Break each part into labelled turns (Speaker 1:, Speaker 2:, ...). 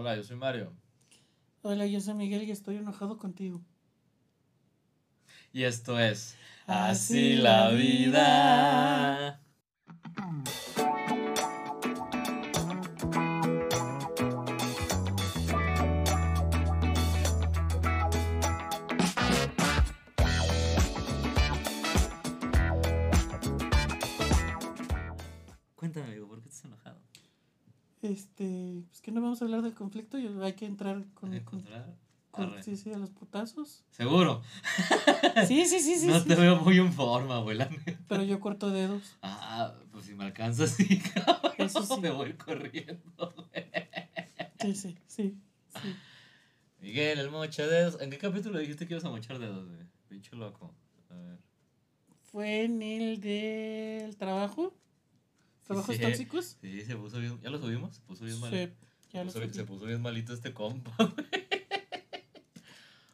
Speaker 1: Hola, yo soy Mario.
Speaker 2: Hola, yo soy Miguel y estoy enojado contigo.
Speaker 1: Y esto es Así la vida.
Speaker 2: Este, pues que no vamos a hablar del conflicto, y hay que entrar con,
Speaker 1: ¿Hay que
Speaker 2: con,
Speaker 1: encontrar?
Speaker 2: con-
Speaker 1: Arre.
Speaker 2: sí, sí, a los putazos.
Speaker 1: Seguro.
Speaker 2: Sí, sí, sí, sí.
Speaker 1: no
Speaker 2: sí,
Speaker 1: te
Speaker 2: sí.
Speaker 1: veo muy en forma, abuela.
Speaker 2: Pero yo corto dedos.
Speaker 1: Ah, pues si me alcanzas, sí, cabrón.
Speaker 2: Eso sí.
Speaker 1: Me voy corriendo.
Speaker 2: Sí, sí, sí. sí.
Speaker 1: Miguel, el mocha dedos. ¿En qué capítulo dijiste que ibas a mochar dedos, güey? Pinche loco. A ver.
Speaker 2: Fue en el del trabajo. ¿Trabajos
Speaker 1: Sí.
Speaker 2: tóxicos?
Speaker 1: Sí, se puso bien. ¿Ya lo subimos? Se puso bien
Speaker 2: Sí,
Speaker 1: malito.
Speaker 2: ya lo
Speaker 1: se, puso,
Speaker 2: subí.
Speaker 1: se puso bien malito este compa, güey.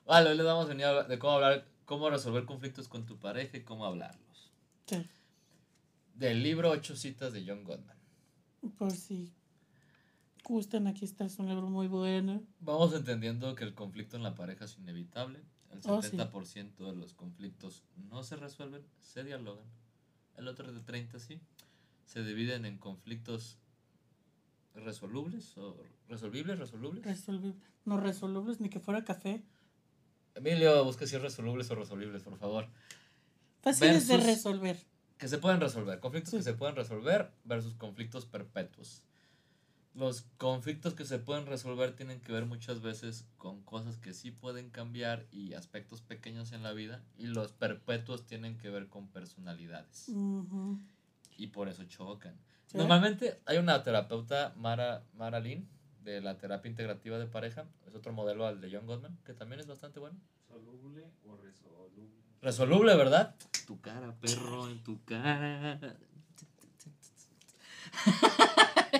Speaker 1: Vale, hoy les vamos a venir a hablar de cómo hablar, cómo resolver conflictos con tu pareja y cómo hablarlos.
Speaker 2: Sí,
Speaker 1: Del libro Ocho citas de John Gottman.
Speaker 2: por si gustan, aquí está, es un libro muy bueno.
Speaker 1: Vamos entendiendo que el conflicto en la pareja es inevitable. El
Speaker 2: Oh, sí.
Speaker 1: 70% de los conflictos no se resuelven, se dialogan. El otro de 30 sí. Se dividen en conflictos resolubles o resolvibles, resolubles.
Speaker 2: Resolvible. No resolubles, ni que fuera café.
Speaker 1: Emilio, busca si es resolubles o resolubles, por favor.
Speaker 2: Fáciles de resolver.
Speaker 1: Que se pueden resolver, conflictos
Speaker 2: Sí.
Speaker 1: que se pueden resolver versus conflictos perpetuos. Los conflictos que se pueden resolver tienen que ver muchas veces con cosas que sí pueden cambiar y aspectos pequeños en la vida. Y los perpetuos tienen que ver con personalidades.
Speaker 2: Ujú.
Speaker 1: Y por eso chocan.
Speaker 2: Sí.
Speaker 1: Normalmente hay una terapeuta, Mara, Mara Lynn, de la terapia integrativa de pareja. Es otro modelo al de John Gottman, que también es bastante bueno.
Speaker 3: ¿Soluble o resoluble?
Speaker 1: Resoluble, ¿verdad? Tu cara, perro, en tu cara.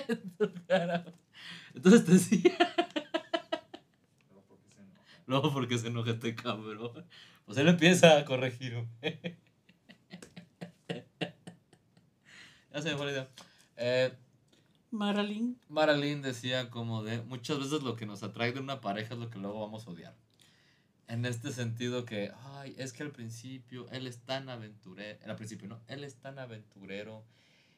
Speaker 1: en tu cara. Entonces te decía.
Speaker 3: Luego, ¿por qué se enoja?
Speaker 1: Luego, porque se enoja este cabrón? Pues él empieza a corregir. Ya se me fue la idea. Eh,
Speaker 2: Marilyn.
Speaker 1: Marilyn decía como de muchas veces lo que nos atrae de una pareja es lo que luego vamos a odiar. En este sentido que, ay, es que al principio él es tan aventurero, al principio no, él es tan aventurero,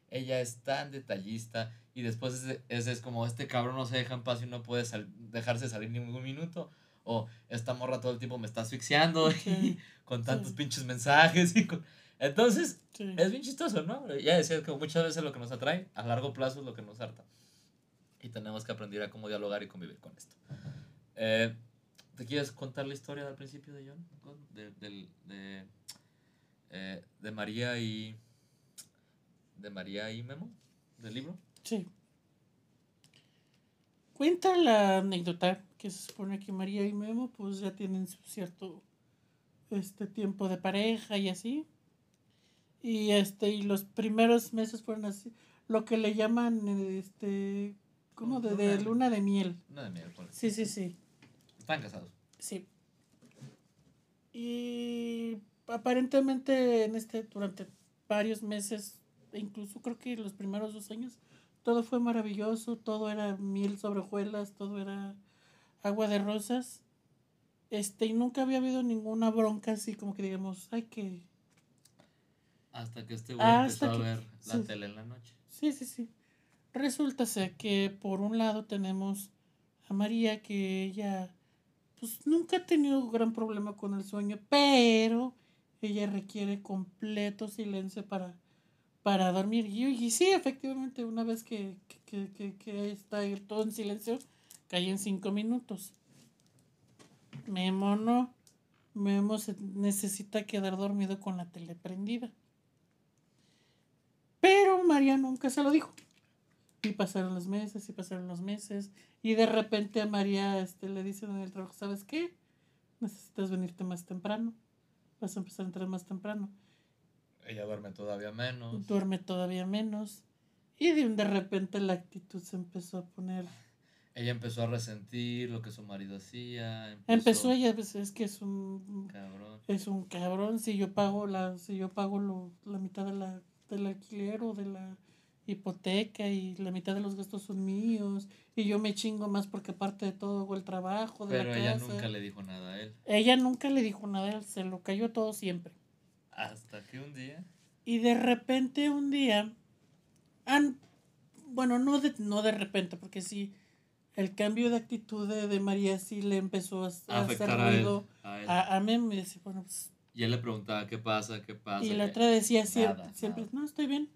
Speaker 1: ella es tan detallista y después ese es como este cabrón no se deja en paz y no puede sal- dejarse salir ningún minuto. O esta morra todo el tiempo me está asfixiando
Speaker 2: Sí.
Speaker 1: y con tantos
Speaker 2: Sí.
Speaker 1: pinches mensajes. Y con- Entonces,
Speaker 2: Sí.
Speaker 1: es bien chistoso, ¿no? Ya decía que muchas veces lo que nos atrae a largo plazo es lo que nos harta. Y tenemos que aprender a cómo dialogar y convivir con esto. Eh, ¿Te quieres contar la historia del principio de John? De, del- de, eh, de María y. de María y Memo? ¿Del libro?
Speaker 2: Sí. Cuenta la anécdota que se supone que María y Memo pues ya tienen cierto este tiempo de pareja y así. Y este y los primeros meses fueron así, lo que le llaman este como de, de
Speaker 1: Luna.
Speaker 2: de miel.
Speaker 1: De miércoles.
Speaker 2: Sí, sí, sí.
Speaker 1: Están casados.
Speaker 2: Sí. Y aparentemente en este, durante varios meses, incluso creo que los primeros dos años, todo fue maravilloso, todo era miel sobre hojuelas, todo era agua de rosas. Este, y nunca había habido ninguna bronca así como que digamos, ay que.
Speaker 1: Hasta que este güey empezó a
Speaker 2: que-
Speaker 1: ver la
Speaker 2: sí.
Speaker 1: tele en la noche.
Speaker 2: Sí, sí, sí. Resulta ser que por un lado tenemos a María que ella pues nunca ha tenido gran problema con el sueño, pero ella requiere completo silencio para, para dormir. Y, y sí, efectivamente, una vez que, que, que, que está todo en silencio, cae en cinco minutos. Memo no. Memo se necesita quedar dormido con la tele prendida. Pero María nunca se lo dijo. Y pasaron los meses y pasaron los meses. Y de repente a María este, le dicen en el trabajo, ¿sabes qué? Necesitas venirte más temprano. Vas a empezar a entrar más temprano.
Speaker 1: Ella duerme todavía menos.
Speaker 2: Duerme todavía menos. Y de, de repente la actitud se empezó a poner.
Speaker 1: Ella empezó a resentir lo que su marido hacía.
Speaker 2: Empezó ella, pues, es que es un
Speaker 1: Cabrón.
Speaker 2: es un cabrón si yo pago la si yo pago lo, la mitad de la del alquiler o de la hipoteca y la mitad de los gastos son míos y yo me chingo más porque aparte de todo hago el trabajo de
Speaker 1: Pero
Speaker 2: la
Speaker 1: ella
Speaker 2: casa.
Speaker 1: nunca le dijo nada a él.
Speaker 2: Ella nunca le dijo nada, él se lo cayó todo siempre.
Speaker 1: Hasta que un día.
Speaker 2: Y de repente un día, an- bueno, no de, no de repente, porque sí, el cambio de actitud de, de María sí le empezó a, a hacer
Speaker 1: a él.
Speaker 2: ruido
Speaker 1: a él.
Speaker 2: a, a mí. Me decía, bueno, pues,
Speaker 1: Y él le preguntaba, ¿qué pasa? ¿Qué pasa?
Speaker 2: y la
Speaker 1: ¿Qué-
Speaker 2: otra decía siempre,
Speaker 1: Nada,
Speaker 2: siempre
Speaker 1: nada.
Speaker 2: no, estoy bien.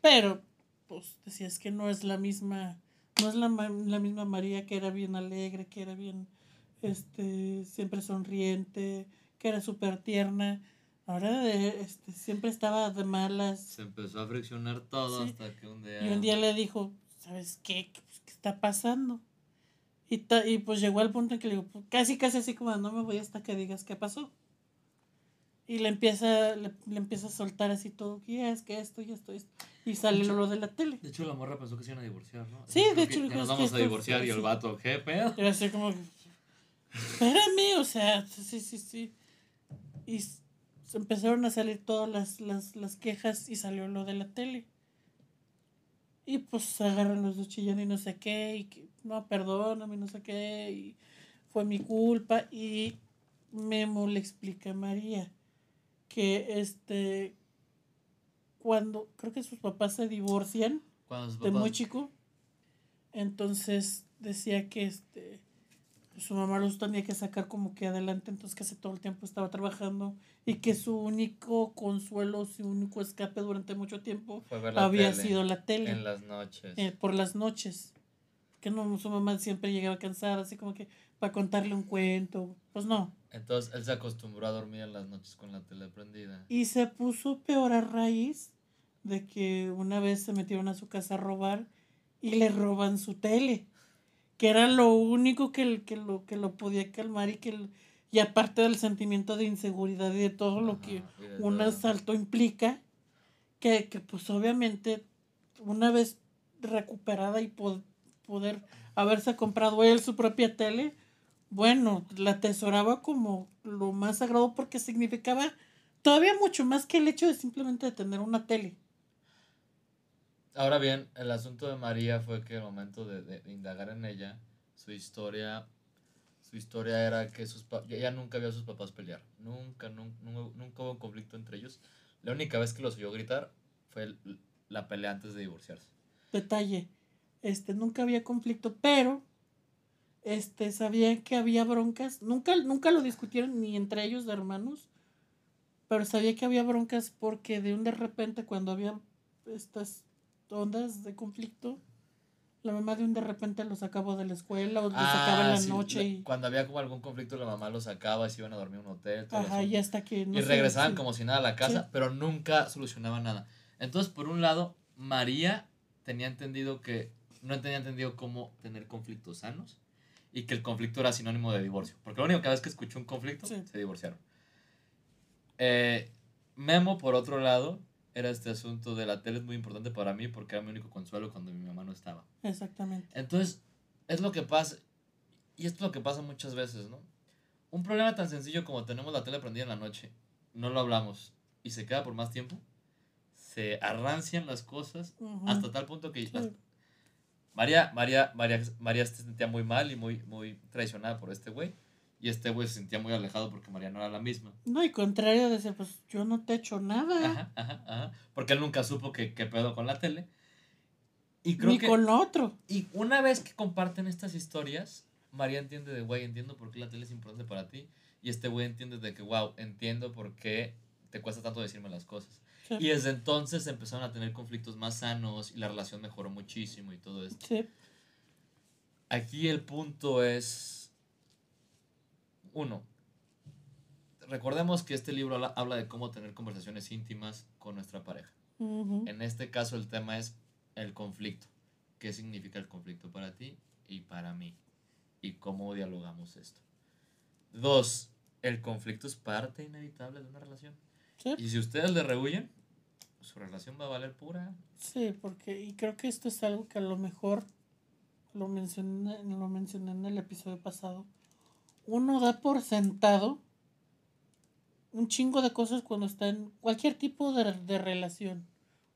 Speaker 2: Pero, pues, decía, es que no es la misma, no es la, la misma María que era bien alegre, que era bien, este, siempre sonriente, que era súper tierna. Ahora, de- este, siempre estaba de malas.
Speaker 1: Se empezó a friccionar todo
Speaker 2: Sí.
Speaker 1: hasta que un día.
Speaker 2: Y un día le dijo, ¿sabes qué? ¿Qué, pues, qué está pasando? Y, ta- y pues llegó al punto en que le digo, pues, casi, casi así como, no me voy hasta que digas qué pasó. Y le empieza, le, le empieza a soltar así todo, y es que esto y esto y esto. Y sale lo de la tele.
Speaker 1: De hecho, la morra pensó que se iban a divorciar, ¿no?
Speaker 2: Sí,
Speaker 1: Creo
Speaker 2: de
Speaker 1: que
Speaker 2: hecho,
Speaker 1: ya
Speaker 2: dijo,
Speaker 1: nos
Speaker 2: "Es que
Speaker 1: vamos a divorciar y el
Speaker 2: sí".
Speaker 1: vato, ¿qué pedo?
Speaker 2: Era así como, espérame, o sea, sí, sí, sí. Y empezaron a salir todas las, las, las quejas y salió lo de la tele. Y pues agarran los dos chillando y no sé qué, y que, no, perdóname, no sé qué, y fue mi culpa. Y Memo le explica a María que este, cuando creo que sus papás se divorcian, de muy chico. Entonces decía que este su mamá los tenía que sacar como que adelante, entonces casi todo el tiempo estaba trabajando y que su único consuelo, su único escape durante mucho tiempo había
Speaker 1: tele
Speaker 2: sido la tele
Speaker 1: En las noches.
Speaker 2: eh, por las noches. Que no, su mamá siempre llegaba cansada, así como que para contarle un cuento. Pues no.
Speaker 1: Entonces él se acostumbró a dormir en las noches con la tele prendida.
Speaker 2: Y se puso peor a raíz de que una vez se metieron a su casa a robar y le roban su tele, que era lo único que, que, lo, que lo podía calmar y que y aparte del sentimiento de inseguridad y de todo lo que un
Speaker 1: todo.
Speaker 2: asalto implica, que, que pues obviamente una vez recuperada y po- poder haberse comprado él su propia tele, bueno, la atesoraba como lo más sagrado porque significaba todavía mucho más que el hecho de simplemente de tener una tele.
Speaker 1: Ahora bien, el asunto de María fue que al momento de, de- de indagar en ella, su historia, su historia era que sus ella nunca vio a sus papás pelear. Nunca, nunca, nunca hubo un conflicto entre ellos. La única vez que los oyó gritar fue el- la pelea antes de divorciarse.
Speaker 2: Detalle, este, nunca había conflicto, pero este, sabían que había broncas, nunca, nunca lo discutieron ni entre ellos de hermanos, pero sabía que había broncas porque de un de repente cuando había estas ondas de conflicto, la mamá de un de repente los sacaba de la escuela o los sacaba en la
Speaker 1: Ah, sí,
Speaker 2: noche y,
Speaker 1: Cuando había como algún conflicto, la mamá los sacaba y se iban a dormir a un hotel. todo
Speaker 2: ajá,
Speaker 1: asunto.
Speaker 2: y hasta que no
Speaker 1: y regresaban
Speaker 2: sí.
Speaker 1: como si nada a la casa,
Speaker 2: Sí.
Speaker 1: pero nunca solucionaban nada. Entonces, por un lado, María tenía entendido que no tenía entendido cómo tener conflictos sanos y que el conflicto era sinónimo de divorcio. Porque la única vez que escuchó un conflicto,
Speaker 2: Sí.
Speaker 1: se divorciaron. Eh, Memo, por otro lado, era este asunto de la tele es muy importante para mí porque era mi único consuelo cuando mi mamá no estaba.
Speaker 2: Exactamente.
Speaker 1: Entonces, es lo que pasa, y esto es lo que pasa muchas veces, ¿no? Un problema tan sencillo como tenemos la tele prendida en la noche, no lo hablamos, y se queda por más tiempo, se arrancian las cosas
Speaker 2: Ujú.
Speaker 1: hasta tal punto que
Speaker 2: Sí.
Speaker 1: hasta- María, María, María, María se sentía muy mal y muy, muy traicionada por este güey, y este güey se sentía muy alejado porque María no era la misma.
Speaker 2: No, y contrario, decir, pues yo no te he hecho nada,
Speaker 1: Ajá, ajá, ajá, porque él nunca supo que, qué pedo con la tele. Y creo
Speaker 2: ni
Speaker 1: que...
Speaker 2: con lo otro.
Speaker 1: Y una vez que comparten estas historias, María entiende de, güey, entiendo por qué la tele es importante para ti. Y este güey entiende de que, wow, entiendo por qué te cuesta tanto decirme las cosas.
Speaker 2: Sí.
Speaker 1: Y desde entonces empezaron a tener conflictos más sanos y la relación mejoró muchísimo y todo esto.
Speaker 2: Sí.
Speaker 1: Aquí el punto es, uno, recordemos que este libro habla, de cómo tener conversaciones íntimas con nuestra pareja. En este caso el tema es el conflicto. ¿Qué significa el conflicto para ti y para mí? Y cómo dialogamos esto. Dos, el conflicto es parte inevitable de una relación.
Speaker 2: Sí.
Speaker 1: Y si ustedes le rehuyen, su relación va a valer pura.
Speaker 2: Sí, porque, y creo que esto es algo que a lo mejor lo mencioné, lo mencioné en el episodio pasado. Uno da por sentado un chingo de cosas cuando está en cualquier tipo de, de relación.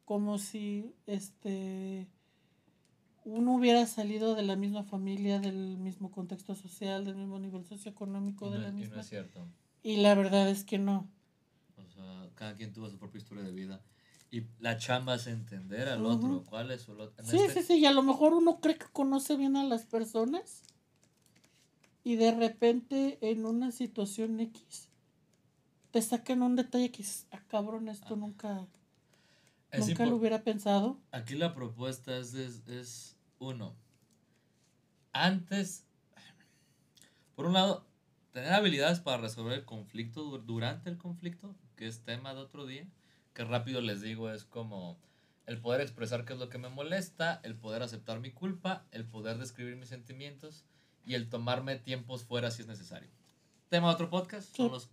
Speaker 2: como si este uno hubiera salido de la misma familia, del mismo contexto social, del mismo nivel socioeconómico,
Speaker 1: Y
Speaker 2: de
Speaker 1: no-
Speaker 2: la
Speaker 1: no
Speaker 2: misma.
Speaker 1: es cierto.
Speaker 2: Y la verdad es que no.
Speaker 1: Sea, cada quien tuvo su propia historia de vida. Y la chamba es entender al otro. ¿Cuál es su en
Speaker 2: Sí,
Speaker 1: este-
Speaker 2: sí, sí, y a lo mejor uno cree que conoce bien a las personas y de repente en una situación X te sacan un detalle que dices, ah, cabrón, esto
Speaker 1: Ah.
Speaker 2: nunca,
Speaker 1: es
Speaker 2: nunca lo hubiera pensado.
Speaker 1: Aquí la propuesta es, es, es uno. Antes, por un lado, tener habilidades para resolver el conflicto du- durante el conflicto, que es tema de otro día, que rápido les digo es como el poder expresar qué es lo que me molesta, el poder aceptar mi culpa, el poder describir mis sentimientos y el tomarme tiempos fuera si es necesario. Tema de otro podcast, son los...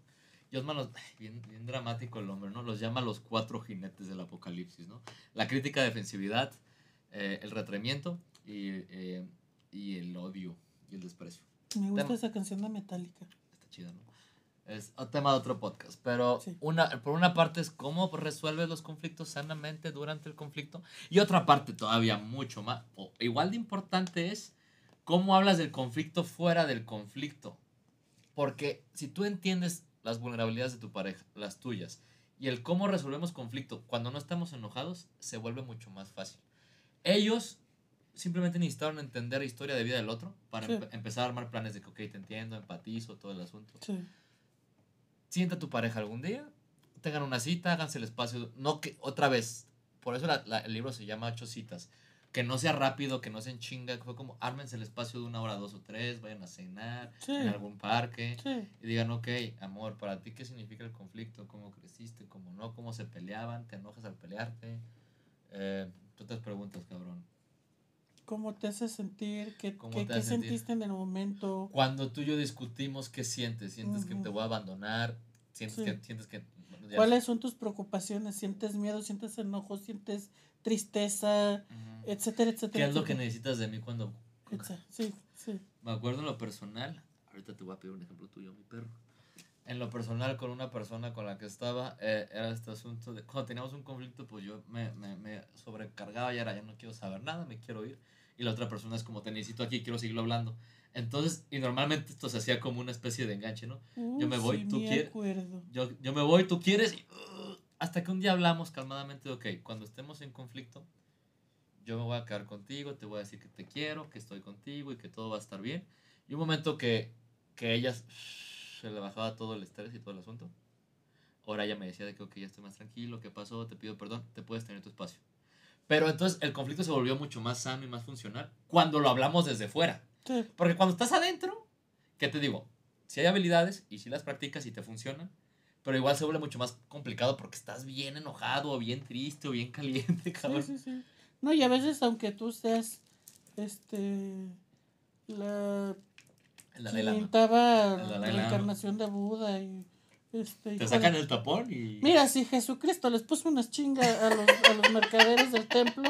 Speaker 1: Ay, bien, bien dramático el hombre, ¿no? Los llama los cuatro jinetes del apocalipsis, ¿no? La crítica, defensividad, eh, el retraimiento y, eh, y el odio y el desprecio.
Speaker 2: Me gusta
Speaker 1: Tema-
Speaker 2: esa canción de Metallica.
Speaker 1: Está chido, ¿no? Es un tema de otro podcast. Pero
Speaker 2: Sí.
Speaker 1: una, por una parte es cómo resuelves los conflictos sanamente durante el conflicto. Y otra parte todavía mucho más, o igual de importante es cómo hablas del conflicto fuera del conflicto. Porque si tú entiendes las vulnerabilidades de tu pareja, las tuyas, y el cómo resolvemos conflicto cuando no estamos enojados, se vuelve mucho más fácil. Ellos simplemente necesitaron entender la historia de vida del otro para
Speaker 2: Sí.
Speaker 1: empe- empezar a armar planes de que, ok, te entiendo, empatizo, todo el asunto.
Speaker 2: Sí.
Speaker 1: Sienta a tu pareja algún día, tengan una cita, háganse el espacio. No que, otra vez, por eso la- la- el libro se llama Ocho citas. Que no sea rápido, que no sea en chinga, que fue como ármense el espacio de una hora, dos o tres, vayan a cenar
Speaker 2: Sí.
Speaker 1: en algún parque
Speaker 2: Sí.
Speaker 1: y digan, ok, amor, para ti qué significa el conflicto, cómo creciste, cómo no, cómo se peleaban, te enojas al pelearte. Eh, tú te preguntas, cabrón.
Speaker 2: ¿Cómo te hace sentir? ¿Qué,
Speaker 1: ¿Cómo
Speaker 2: qué- sentiste en el momento?
Speaker 1: Cuando tú y yo discutimos, ¿qué sientes? ¿Sientes que te voy a abandonar? ¿Sientes
Speaker 2: Sí.
Speaker 1: que... Sientes que
Speaker 2: ¿Cuáles son tus preocupaciones? ¿Sientes miedo? ¿Sientes enojo? ¿Sientes tristeza? Etcétera, etcétera.
Speaker 1: ¿Qué es lo que necesitas de mí cuando...
Speaker 2: Sí, sí.
Speaker 1: Me acuerdo en lo personal, ahorita te voy a pedir un ejemplo tuyo, mi perro. En lo personal, con una persona con la que estaba, eh, era este asunto de cuando teníamos un conflicto, pues yo me, me, me sobrecargaba y era, ya no quiero saber nada, me quiero ir. Y la otra persona es como, te necesito aquí, quiero seguirlo hablando. Entonces, y normalmente esto se hacía como una especie de enganche, ¿no?
Speaker 2: Uy,
Speaker 1: me voy,
Speaker 2: sí,
Speaker 1: tú
Speaker 2: me
Speaker 1: quieres-
Speaker 2: acuerdo.
Speaker 1: Yo, yo me voy, tú quieres, y, uh, hasta que un día hablamos calmadamente, ok, cuando estemos en conflicto, yo me voy a quedar contigo, te voy a decir que te quiero, que estoy contigo y que todo va a estar bien. Y un momento que, que ella se le bajaba todo el estrés y todo el asunto. Ahora ella me decía de que, ok, ya estoy más tranquilo, ¿qué pasó? Te pido perdón, te puedes tener tu espacio. Pero entonces el conflicto se volvió mucho más sano y más funcional cuando lo hablamos desde fuera.
Speaker 2: Sí,
Speaker 1: Porque cuando estás adentro, ¿qué te digo? Si hay habilidades y si las practicas y te funcionan, pero igual se vuelve mucho más complicado porque estás bien enojado o bien triste o bien caliente,
Speaker 2: sí,
Speaker 1: cabrón.
Speaker 2: sí, sí. No, y a veces aunque tú seas este la
Speaker 1: Dalai
Speaker 2: la
Speaker 1: Lama.
Speaker 2: encarnación de Buda y este
Speaker 1: Te sacan el tapón y...
Speaker 2: Mira, si Jesucristo les puso unas chingas a los, a los mercaderes del templo,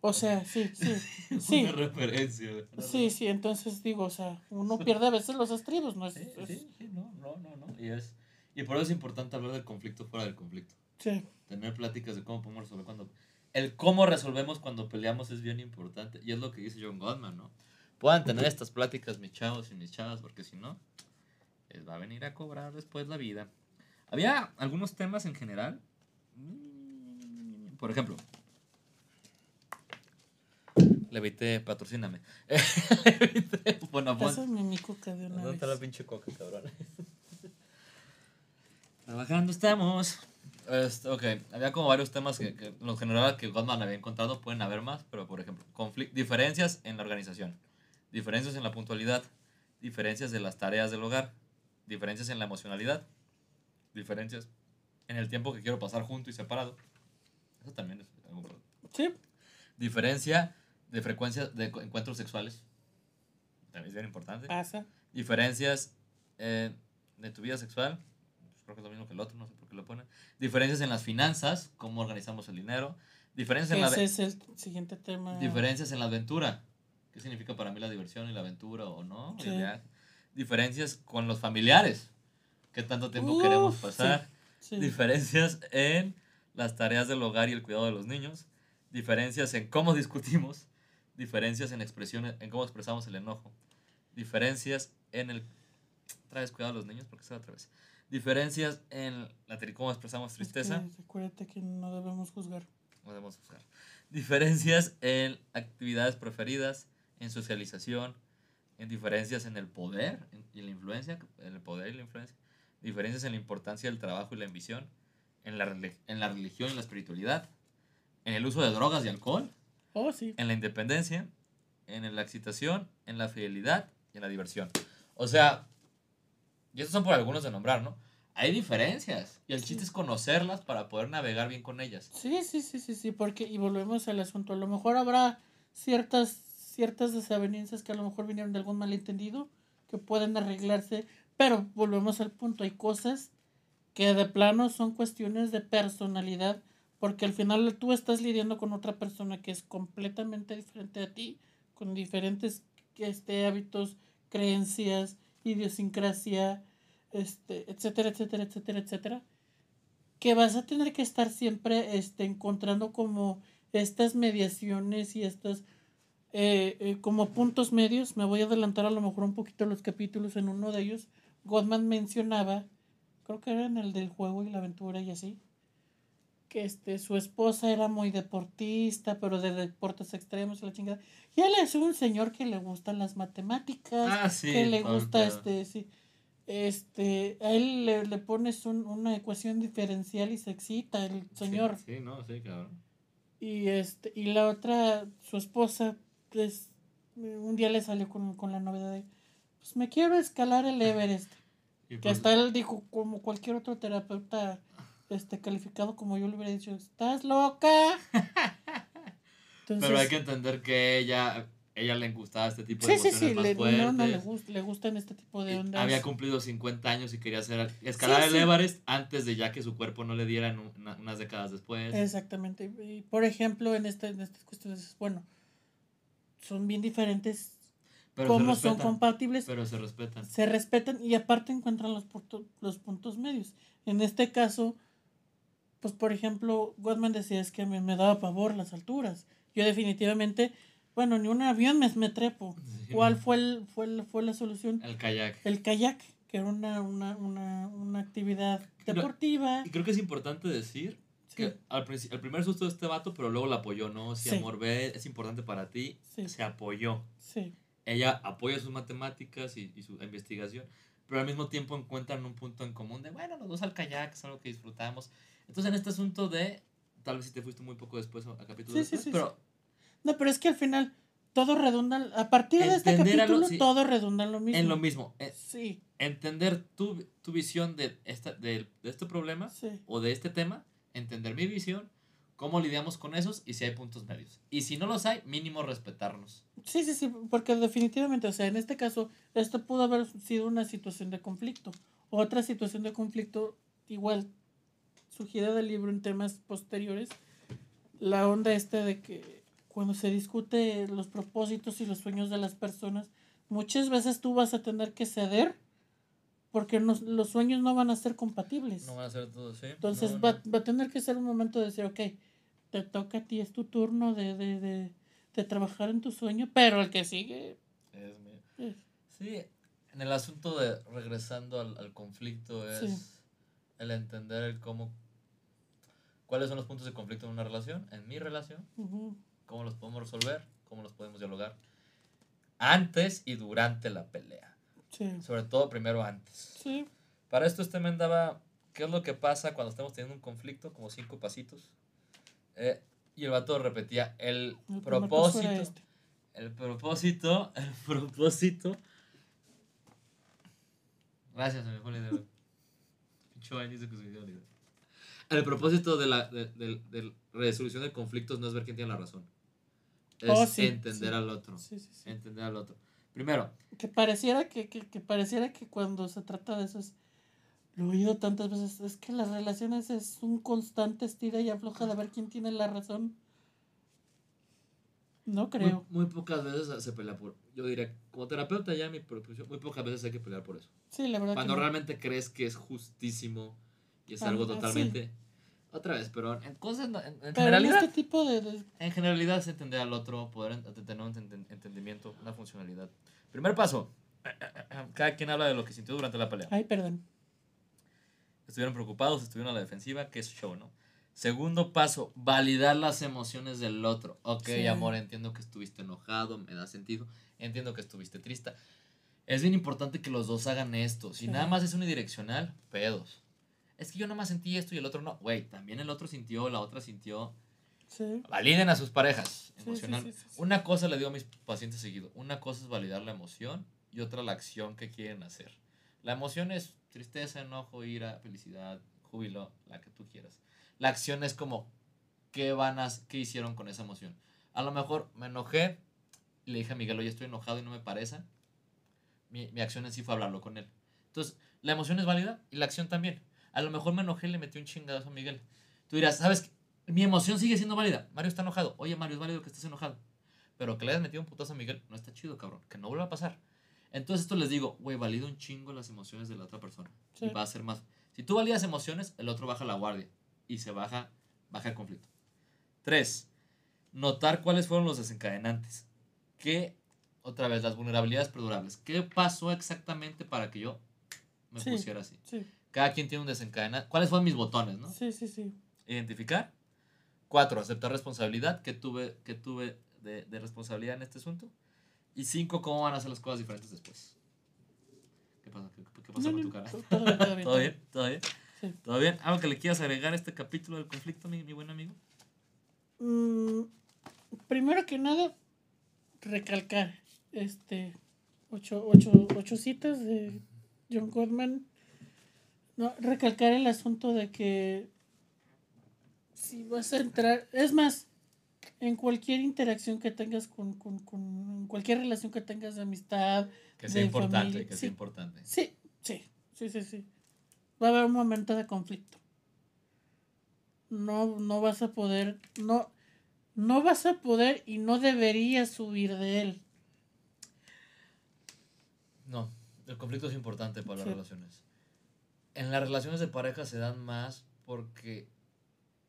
Speaker 2: o sea, sí, sí, sí.
Speaker 1: Una referencia. güey.
Speaker 2: Sí, sí, entonces digo, o sea, uno pierde a veces los estribos, ¿no? Es,
Speaker 1: Sí,
Speaker 2: es-
Speaker 1: sí, sí, no, no, no, no. Y, es, y por eso es importante hablar del conflicto fuera del conflicto.
Speaker 2: sí.
Speaker 1: Tener pláticas de cómo podemos resolver cuando... El cómo resolvemos cuando peleamos es bien importante. Y es lo que dice John Gottman, ¿no? Puedan tener estas pláticas mis chavos y mis chavas, porque si no, les va a venir a cobrar después la vida. Había algunos temas en general. Por ejemplo, Levité, patrocíname. Levité, Bonafont.
Speaker 2: Pásame mi coca de una
Speaker 1: ¿Dónde
Speaker 2: vez.
Speaker 1: está la pinche coca, cabrón? Trabajando estamos. Este, ok, había como varios temas que, que en lo general que Gottman había encontrado, pueden haber más, pero por ejemplo, diferencias en la organización, diferencias en la puntualidad, diferencias de las tareas del hogar, diferencias en la emocionalidad, diferencias en el tiempo que quiero pasar junto y separado. Eso también es algo.
Speaker 2: Sí,
Speaker 1: Diferencia de frecuencia de encuentros sexuales. También es bien importante
Speaker 2: pasa.
Speaker 1: diferencias eh, de tu vida sexual. pues, Creo que es lo mismo que el otro, no sé por qué lo ponen. Diferencias en las finanzas, cómo organizamos el dinero. Diferencias en la,
Speaker 2: Ese es el siguiente tema.
Speaker 1: diferencias en la aventura. ¿Qué significa para mí la diversión y la aventura o no?
Speaker 2: Sí.
Speaker 1: Diferencias con los familiares. ¿Qué tanto tiempo
Speaker 2: Uf,
Speaker 1: queremos pasar?
Speaker 2: Sí.
Speaker 1: Diferencias en las tareas del hogar y el cuidado de los niños. diferencias en cómo discutimos, diferencias en expresiones, en cómo expresamos el enojo, diferencias en el... Traes cuidado a los niños porque se otra vez. Diferencias en la cómo expresamos tristeza.
Speaker 2: Es que acuérdate que no debemos juzgar.
Speaker 1: No debemos juzgar. Diferencias en actividades preferidas, en socialización, en diferencias en el poder y la influencia, en el poder y la influencia, diferencias en la importancia del trabajo y la ambición, en la, en la religión y la espiritualidad, en el uso de drogas y alcohol,
Speaker 2: Oh, sí.
Speaker 1: en la independencia, en la excitación, en la fidelidad y en la diversión. O sea, y estos son por algunos de nombrar, ¿no? Hay diferencias y el
Speaker 2: Sí.
Speaker 1: chiste es conocerlas para poder navegar bien con ellas.
Speaker 2: Sí, sí, sí, sí, sí, porque, y volvemos al asunto, a lo mejor habrá ciertas, ciertas desavenencias que a lo mejor vinieron de algún malentendido, que pueden arreglarse, pero volvemos al punto, hay cosas que de plano son cuestiones de personalidad, porque al final tú estás lidiando con otra persona que es completamente diferente a ti, con diferentes este, hábitos, creencias, idiosincrasia, este, etcétera, etcétera, etcétera, etcétera, que vas a tener que estar siempre este, encontrando como estas mediaciones y estas eh, eh, como puntos medios. Me voy a adelantar a lo mejor un poquito los capítulos. En uno de ellos, Godman mencionaba, creo que era en el del juego y la aventura y así, que este, su esposa era muy deportista, pero de deportes extremos y la chingada. Y él es un señor que le gustan las matemáticas,
Speaker 1: Ah, sí.
Speaker 2: que le gusta este, sí. Este, a él le, le pones un- una ecuación diferencial y se excita el señor.
Speaker 1: Sí, sí, no, sí, cabrón.
Speaker 2: Y este, y la otra, su esposa, pues, un día le salió con, con la novedad de, pues me quiero escalar el Everest.
Speaker 1: Y
Speaker 2: Que
Speaker 1: pues,
Speaker 2: hasta él dijo, como cualquier otro terapeuta este calificado como yo le hubiera dicho, ¿estás loca? Entonces,
Speaker 1: pero hay que entender que ella, ella le gustaba este tipo
Speaker 2: sí,
Speaker 1: de
Speaker 2: sí,
Speaker 1: emociones
Speaker 2: sí,
Speaker 1: más
Speaker 2: le,
Speaker 1: fuertes.
Speaker 2: no, no, le, gusta, le gustan este tipo de ondas.
Speaker 1: Había cumplido 50 años y quería hacer escalar
Speaker 2: Sí,
Speaker 1: el
Speaker 2: sí.
Speaker 1: Everest antes de ya que su cuerpo no le diera en un- una- unas décadas después.
Speaker 2: Exactamente. Y por ejemplo, en, este, en estas cuestiones, bueno, son bien diferentes
Speaker 1: pero
Speaker 2: cómo son compatibles.
Speaker 1: Pero se respetan.
Speaker 2: se respetan y aparte encuentran los, punto- los puntos medios. En este caso, pues por ejemplo, Gottman decía es que me, me daba pavor las alturas. Yo definitivamente, bueno, ni un avión me, me trepo.
Speaker 1: Sí.
Speaker 2: ¿Cuál fue, el, fue, el- fue la solución?
Speaker 1: El kayak.
Speaker 2: El kayak, que era una, una, una, una actividad
Speaker 1: No,
Speaker 2: deportiva.
Speaker 1: Y creo que es importante decir
Speaker 2: Sí,
Speaker 1: que al, al primer susto de este vato, pero luego la apoyó, ¿no? Si
Speaker 2: Sí.
Speaker 1: amor ve, es importante para ti,
Speaker 2: Sí.
Speaker 1: se apoyó.
Speaker 2: sí,
Speaker 1: Ella apoya sus matemáticas y, y su investigación, pero al mismo tiempo encuentran un punto en común de, bueno, los dos al kayak, es algo que disfrutamos. Entonces, en este asunto de, tal vez si te fuiste muy poco después a capítulo
Speaker 2: Sí,
Speaker 1: después,
Speaker 2: sí,
Speaker 1: pero
Speaker 2: No, pero es que al final todo redunda, a partir de este
Speaker 1: Entender a lo-
Speaker 2: capítulo,
Speaker 1: sí.
Speaker 2: todo redunda en lo mismo.
Speaker 1: en lo mismo, eh,
Speaker 2: Sí,
Speaker 1: entender tu, tu visión de, esta, de, de este problema
Speaker 2: sí.
Speaker 1: o de este tema, entender mi visión, cómo lidiamos con esos y si hay puntos medios. Y si no los hay, mínimo respetarnos.
Speaker 2: Sí, sí, sí, porque definitivamente, o sea, en este caso, esto pudo haber sido una situación de conflicto. Otra situación de conflicto, igual, surgida del libro en temas posteriores, la onda esta de que cuando se discute los propósitos y los sueños de las personas, muchas veces tú vas a tener que ceder porque no- los sueños no van a ser compatibles.
Speaker 1: No van a ser todos, ¿sí?
Speaker 2: Entonces
Speaker 1: No,
Speaker 2: va,
Speaker 1: no.
Speaker 2: va a tener que ser un momento de decir, ok, te toca a ti, es tu turno de, de, de, de trabajar en tu sueño, pero el que sigue...
Speaker 1: Es mío. Sí, en el asunto de regresando al, al conflicto es
Speaker 2: Sí.
Speaker 1: el entender el cómo, cuáles son los puntos de conflicto en una relación, en mi relación, cómo los podemos resolver, cómo los podemos dialogar antes y durante la pelea.
Speaker 2: Sí,
Speaker 1: Sobre todo primero antes.
Speaker 2: sí,
Speaker 1: Para esto este men daba qué es lo que pasa cuando estamos teniendo un conflicto, como cinco pasitos. Eh, y el vato repetía el, propósito.
Speaker 2: este.
Speaker 1: El propósito, el propósito. Gracias, me fue la idea. Que se me. El propósito de la de, de- de resolución de conflictos no es ver quién tiene la razón. Es
Speaker 2: Oh, sí,
Speaker 1: entender
Speaker 2: sí.
Speaker 1: al otro.
Speaker 2: Sí.
Speaker 1: Entender al otro. Primero,
Speaker 2: Que pareciera que, que, que pareciera que cuando se trata de eso es... Lo he oído tantas veces, es que las relaciones es un constante estira y afloja de ver quién tiene la razón. No creo.
Speaker 1: muy pocas veces se pelea por. Yo diría, como terapeuta, ya mi profesión, muy pocas veces hay que pelear por eso.
Speaker 2: Sí, la verdad.
Speaker 1: Cuando
Speaker 2: que no.
Speaker 1: realmente crees que es justísimo y es
Speaker 2: Ah,
Speaker 1: algo
Speaker 2: sí.
Speaker 1: Otra vez, pero en cosas, en, en
Speaker 2: Pero en
Speaker 1: generalidad,
Speaker 2: este tipo de... de-
Speaker 1: en generalidad es entender al otro, poder tener un enten- entendimiento, una funcionalidad. Primer paso, cada quien habla de lo que sintió durante la pelea.
Speaker 2: Ay, perdón.
Speaker 1: Estuvieron preocupados, estuvieron a la defensiva, que es show, ¿no? Segundo paso, validar las emociones del otro. Ok,
Speaker 2: Sí.
Speaker 1: amor, entiendo que estuviste enojado, me da sentido. Entiendo que estuviste triste. Es bien importante que los dos hagan esto. Si
Speaker 2: Sí.
Speaker 1: nada más es unidireccional, pedos. Es que yo nada más sentí esto y el otro no. Güey, también el otro sintió, la otra sintió.
Speaker 2: Sí.
Speaker 1: Validen a sus parejas emocional.
Speaker 2: sí, sí.
Speaker 1: Una cosa le digo a mis pacientes seguido. Una cosa es validar la emoción y otra la acción que quieren hacer. La emoción es tristeza, enojo, ira, felicidad, júbilo, la que tú quieras. La acción es como qué van a, qué hicieron con esa emoción. A lo mejor me enojé y le dije a Miguel, oye, estoy enojado y no me parece. Mi, mi acción en sí fue hablarlo con él. Entonces, la emoción es válida y la acción también. A lo mejor me enojé y le metí un chingadazo a Miguel. Tú dirás, ¿sabes qué? Mi emoción sigue siendo válida. Mario está enojado. Oye, Mario, es válido que estés enojado. Pero que le hayas metido un putazo a Miguel no está chido, cabrón. Que no vuelva a pasar. Entonces esto les digo, güey, valido un chingo las emociones de la otra persona.
Speaker 2: Sí.
Speaker 1: Y va a ser más. Si tú validas emociones, el otro baja la guardia. Y se baja, baja el conflicto. Tres, notar cuáles fueron los desencadenantes. ¿Qué, otra vez, las vulnerabilidades perdurables? ¿Qué pasó exactamente para que yo me
Speaker 2: Sí.
Speaker 1: pusiera así?
Speaker 2: Sí,
Speaker 1: Cada quien tiene un desencadenante. ¿Cuáles fueron mis botones, no?
Speaker 2: sí, sí, sí.
Speaker 1: Identificar. Cuatro, aceptar responsabilidad que tuve, que tuve de, de responsabilidad en este asunto. Y cinco, cómo van a hacer las cosas diferentes después. ¿Qué pasa? ¿Qué, qué pasó
Speaker 2: No,
Speaker 1: con tu cara?
Speaker 2: todo bien, todo bien.
Speaker 1: ¿Todo bien? ¿Todo bien?
Speaker 2: Sí.
Speaker 1: ¿Todo bien? ¿Algo que le quieras agregar a este capítulo del conflicto, mi, mi buen amigo?
Speaker 2: Mm, primero que nada, recalcar este ocho, ocho, ocho citas de John Gottman. No, recalcar el asunto de que si vas a entrar, es más, en cualquier interacción que tengas con, con, con en cualquier relación que tengas de amistad,
Speaker 1: Que sea
Speaker 2: De
Speaker 1: importante,
Speaker 2: familia,
Speaker 1: que
Speaker 2: sí.
Speaker 1: sea importante.
Speaker 2: sí, sí, sí, sí, sí. Va a haber un momento de conflicto. No, no vas a poder, no, no vas a poder y no deberías huir de él.
Speaker 1: No, el conflicto es importante para las relaciones. En las relaciones de pareja se dan más porque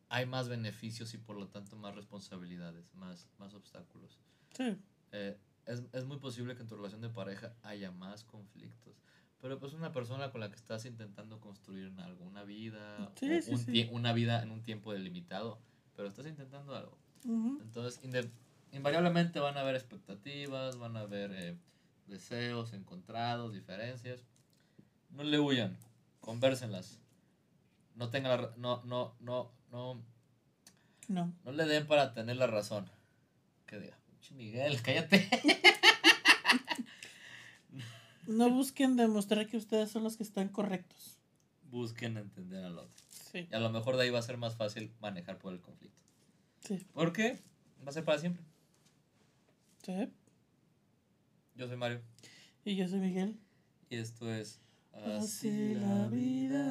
Speaker 1: hay más beneficios y por lo tanto más responsabilidades, más, más obstáculos.
Speaker 2: Sí,
Speaker 1: Eh, es, es muy posible que en tu relación de pareja haya más conflictos. Pero pues una persona con la que estás intentando construir algo, una vida,
Speaker 2: Sí, sí,
Speaker 1: un
Speaker 2: sí.
Speaker 1: una vida en un tiempo delimitado, pero estás intentando algo.
Speaker 2: ujú,
Speaker 1: Entonces, inde- invariablemente van a haber expectativas, van a haber eh, deseos encontrados, diferencias. No le huyan, convérsenlas. No tengan la no, no, no, no,
Speaker 2: no.
Speaker 1: no le den para tener la razón. Que diga, "Pinche Miguel, cállate.
Speaker 2: No busquen demostrar que ustedes son los que están correctos.
Speaker 1: Busquen entender al otro.
Speaker 2: Sí,
Speaker 1: Y a lo mejor de ahí va a ser más fácil manejar por el conflicto.
Speaker 2: sí,
Speaker 1: ¿Por qué? Va a ser para siempre.
Speaker 2: sí.
Speaker 1: Yo soy Mario
Speaker 2: Y yo soy Miguel.
Speaker 1: y esto es
Speaker 2: Así la vida.